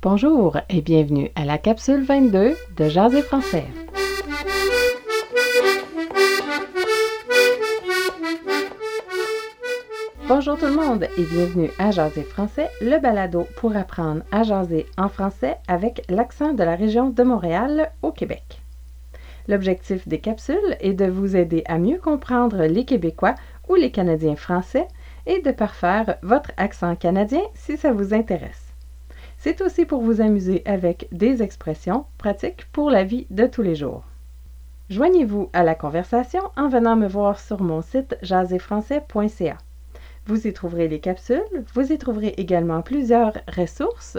Bonjour et bienvenue à la capsule 22 de Jaser français. Bonjour tout le monde et bienvenue à Jaser français, le balado pour apprendre à jaser en français avec l'accent de la région de Montréal au Québec. L'objectif des capsules est de vous aider à mieux comprendre les Québécois ou les Canadiens français et de parfaire votre accent canadien si ça vous intéresse. C'est aussi pour vous amuser avec des expressions pratiques pour la vie de tous les jours. Joignez-vous à la conversation en venant me voir sur mon site jaserfrançais.ca. Vous y trouverez les capsules, vous y trouverez également plusieurs ressources,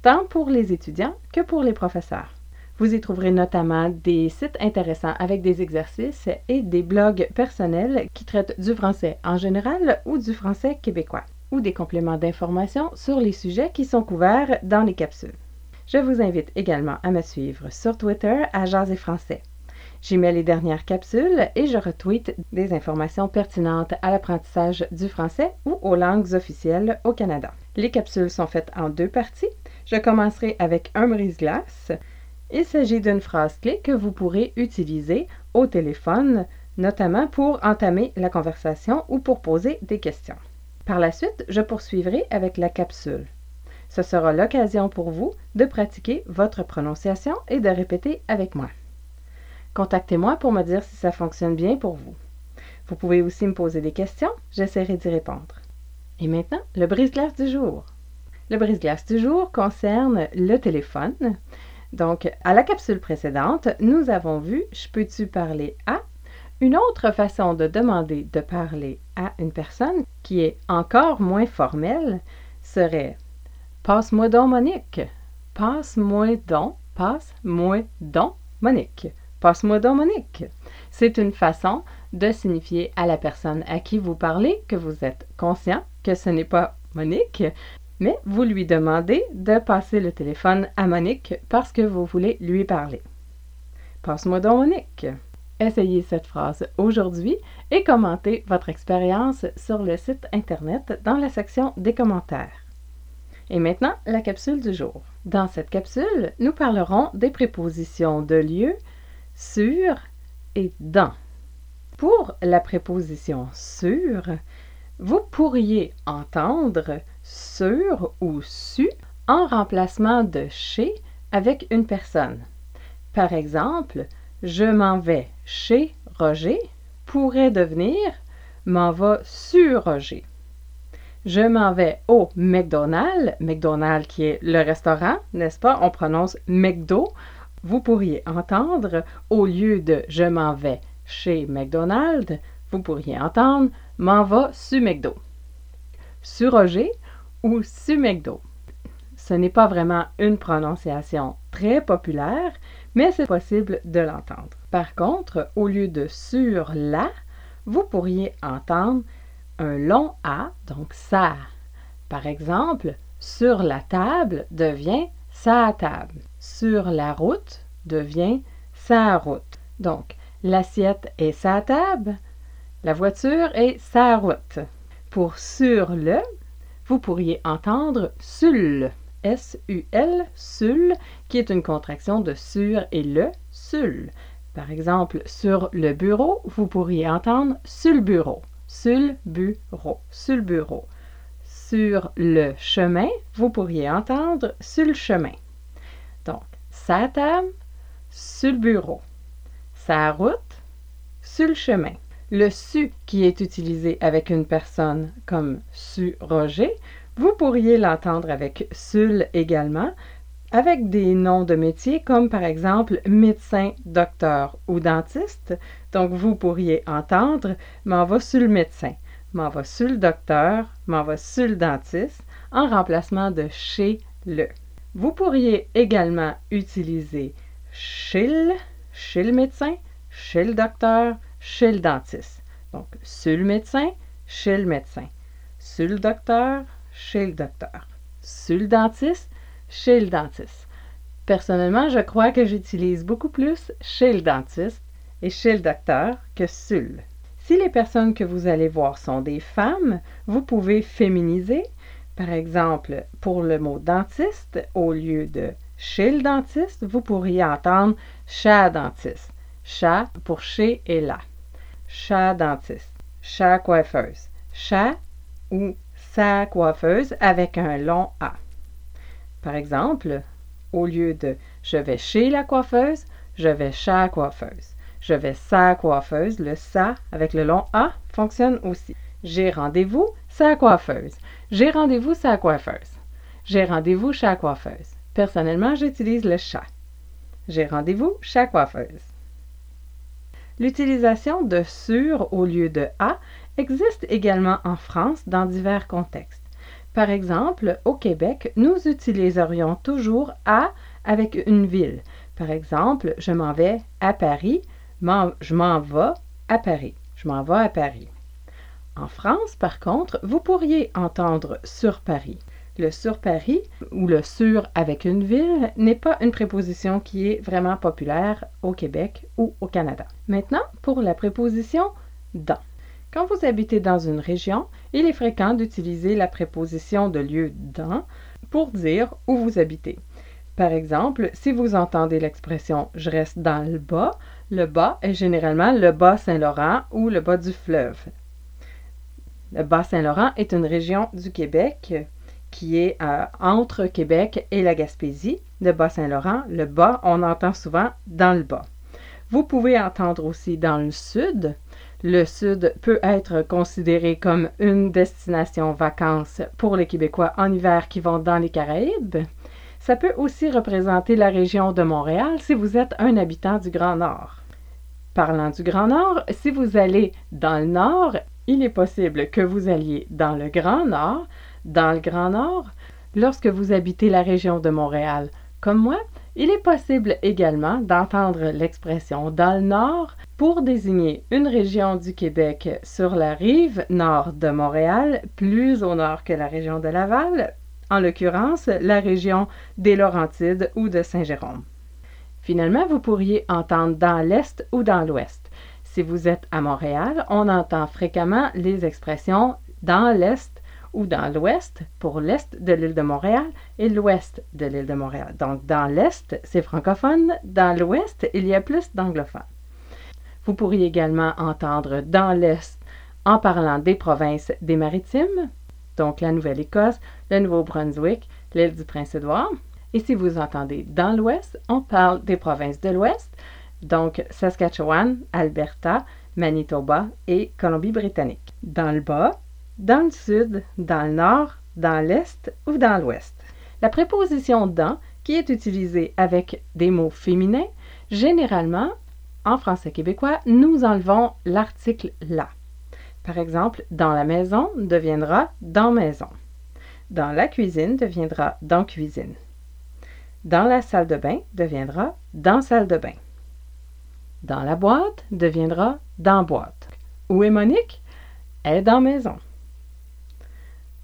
tant pour les étudiants que pour les professeurs. Vous y trouverez notamment des sites intéressants avec des exercices et des blogs personnels qui traitent du français en général ou du français québécois ou des compléments d'information sur les sujets qui sont couverts dans les capsules. Je vous invite également à me suivre sur Twitter à Jazz Français. J'y mets les dernières capsules et je retweete des informations pertinentes à l'apprentissage du français ou aux langues officielles au Canada. Les capsules sont faites en deux parties. Je commencerai avec un brise-glace. Il s'agit d'une phrase clé que vous pourrez utiliser au téléphone, notamment pour entamer la conversation ou pour poser des questions. Par la suite, je poursuivrai avec la capsule. Ce sera l'occasion pour vous de pratiquer votre prononciation et de répéter avec moi. Contactez-moi pour me dire si ça fonctionne bien pour vous. Vous pouvez aussi me poser des questions, j'essaierai d'y répondre. Et maintenant, le brise-glace du jour. Le brise-glace du jour concerne le téléphone. Donc, à la capsule précédente, nous avons vu Je peux-tu parler à une autre façon de demander de parler à une personne qui est encore moins formelle serait Passe-moi donc Monique. Passe-moi donc, passe-moi donc Monique. Passe-moi donc Monique. C'est une façon de signifier à la personne à qui vous parlez que vous êtes conscient que ce n'est pas Monique, mais vous lui demandez de passer le téléphone à Monique parce que vous voulez lui parler. Passe-moi donc Monique. Essayez cette phrase aujourd'hui et commentez votre expérience sur le site Internet dans la section des commentaires. Et maintenant, la capsule du jour. Dans cette capsule, nous parlerons des prépositions de lieu, sur et dans. Pour la préposition sur, vous pourriez entendre sur ou su en remplacement de chez avec une personne. Par exemple, je m'en vais chez Roger pourrait devenir m'en va sur Roger. Je m'en vais au McDonald's, McDonald's qui est le restaurant, n'est-ce pas? On prononce McDo. Vous pourriez entendre, au lieu de je m'en vais chez McDonald's, vous pourriez entendre m'en va sur McDo. Sur Roger ou sur McDo. Ce n'est pas vraiment une prononciation très populaire, mais c'est possible de l'entendre. Par contre, au lieu de sur la, vous pourriez entendre un long A, donc ça. Par exemple, sur la table devient sa table. Sur la route devient sa route. Donc, l'assiette est sa table, la voiture est sa route. Pour sur le, vous pourriez entendre sul. S-U-L, sul, qui est une contraction de sur et le, sul. Par exemple, sur le bureau, vous pourriez entendre sur le bureau, sur bureau, sur le bureau. Sur le chemin, vous pourriez entendre sur le chemin. Donc, sa table, sur le bureau. Sa route, sur le chemin. Le su qui est utilisé avec une personne comme su Roger vous pourriez l'entendre avec sul également, avec des noms de métiers comme par exemple médecin, docteur ou dentiste. Donc vous pourriez entendre m'en va sur le médecin, m'en va sur le docteur, m'en va sur le dentiste en remplacement de chez le. Vous pourriez également utiliser chez le, chez le médecin, chez le docteur, chez le dentiste. Donc sur médecin, chez le médecin, sur docteur, chez le docteur. Sur le dentiste, chez le dentiste. Personnellement, je crois que j'utilise beaucoup plus chez le dentiste et chez le docteur que sul. Si les personnes que vous allez voir sont des femmes, vous pouvez féminiser. Par exemple, pour le mot dentiste, au lieu de chez le dentiste, vous pourriez entendre chat dentiste. Chat pour chez et là. Chat dentiste. Chat coiffeuse. Chat ou sa coiffeuse avec un long A. Par exemple, au lieu de je vais chez la coiffeuse, je vais chez coiffeuse. Je vais sa coiffeuse, le sa avec le long A fonctionne aussi. J'ai rendez-vous sa coiffeuse. J'ai rendez-vous sa coiffeuse. J'ai rendez-vous chez la coiffeuse. Personnellement, j'utilise le chat. J'ai rendez-vous chez coiffeuse. L'utilisation de sur au lieu de à existe également en France dans divers contextes. Par exemple, au Québec, nous utiliserions toujours à avec une ville. Par exemple, je m'en vais à Paris, je m'en vais à Paris. Je m'en vais à Paris. En France, par contre, vous pourriez entendre sur Paris. Le sur Paris ou le sur avec une ville n'est pas une préposition qui est vraiment populaire au Québec ou au Canada. Maintenant, pour la préposition dans. Quand vous habitez dans une région, il est fréquent d'utiliser la préposition de lieu dans pour dire où vous habitez. Par exemple, si vous entendez l'expression je reste dans le bas, le bas est généralement le bas Saint-Laurent ou le bas du fleuve. Le bas Saint-Laurent est une région du Québec qui est euh, entre Québec et la Gaspésie. Le bas Saint-Laurent, le bas, on entend souvent dans le bas. Vous pouvez entendre aussi dans le sud. Le sud peut être considéré comme une destination vacances pour les Québécois en hiver qui vont dans les Caraïbes. Ça peut aussi représenter la région de Montréal si vous êtes un habitant du Grand Nord. Parlant du Grand Nord, si vous allez dans le Nord, il est possible que vous alliez dans le Grand Nord, dans le Grand Nord, lorsque vous habitez la région de Montréal. Comme moi, il est possible également d'entendre l'expression dans le Nord pour désigner une région du Québec sur la rive nord de Montréal, plus au nord que la région de Laval, en l'occurrence la région des Laurentides ou de Saint-Jérôme. Finalement, vous pourriez entendre dans l'Est ou dans l'Ouest. Si vous êtes à Montréal, on entend fréquemment les expressions dans l'Est ou dans l'Ouest pour l'Est de l'île de Montréal et l'Ouest de l'île de Montréal. Donc dans l'Est, c'est francophone, dans l'Ouest, il y a plus d'anglophones. Vous pourriez également entendre dans l'Est en parlant des provinces des maritimes, donc la Nouvelle-Écosse, le Nouveau-Brunswick, l'île du Prince-Édouard. Et si vous entendez dans l'Ouest, on parle des provinces de l'Ouest, donc Saskatchewan, Alberta, Manitoba et Colombie-Britannique. Dans le bas, dans le sud, dans le nord, dans l'est ou dans l'ouest. La préposition dans, qui est utilisée avec des mots féminins, généralement, en français québécois, nous enlevons l'article là. Par exemple, dans la maison deviendra dans maison. Dans la cuisine deviendra dans cuisine. Dans la salle de bain deviendra dans salle de bain dans la boîte deviendra dans boîte. Où est Monique? est dans maison.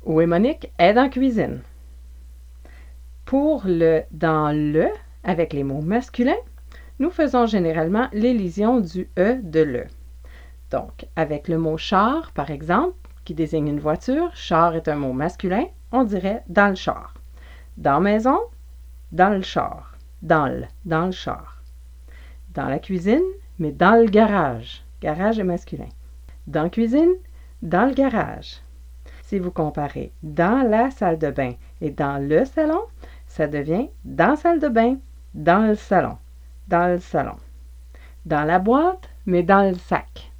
Est Monique? est dans cuisine. Pour le dans le, avec les mots masculins, nous faisons généralement l'élision du E de le. Donc, avec le mot char, par exemple, qui désigne une voiture, char est un mot masculin, on dirait dans le char. Dans maison, dans le char. Dans le, dans le char dans la cuisine, mais dans le garage. Garage est masculin. Dans cuisine, dans le garage. Si vous comparez dans la salle de bain et dans le salon, ça devient dans salle de bain, dans le salon, dans le salon. Dans la boîte, mais dans le sac.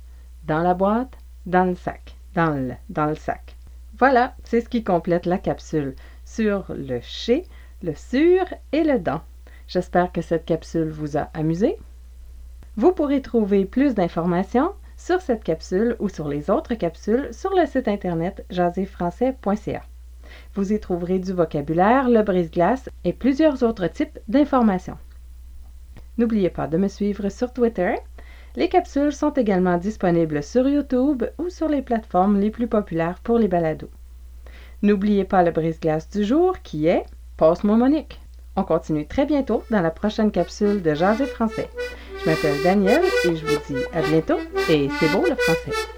Dans la boîte, dans le sac. Dans le, dans le sac. Voilà, c'est ce qui complète la capsule sur le chez, le sur et le dans. J'espère que cette capsule vous a amusé. Vous pourrez trouver plus d'informations sur cette capsule ou sur les autres capsules sur le site internet jaséfrançais.ca. Vous y trouverez du vocabulaire, le brise-glace et plusieurs autres types d'informations. N'oubliez pas de me suivre sur Twitter. Les capsules sont également disponibles sur YouTube ou sur les plateformes les plus populaires pour les balados. N'oubliez pas le brise-glace du jour qui est Passe-moi Monique. On continue très bientôt dans la prochaine capsule de Jaser français. Je m'appelle Danielle et je vous dis à bientôt et c'est beau le français.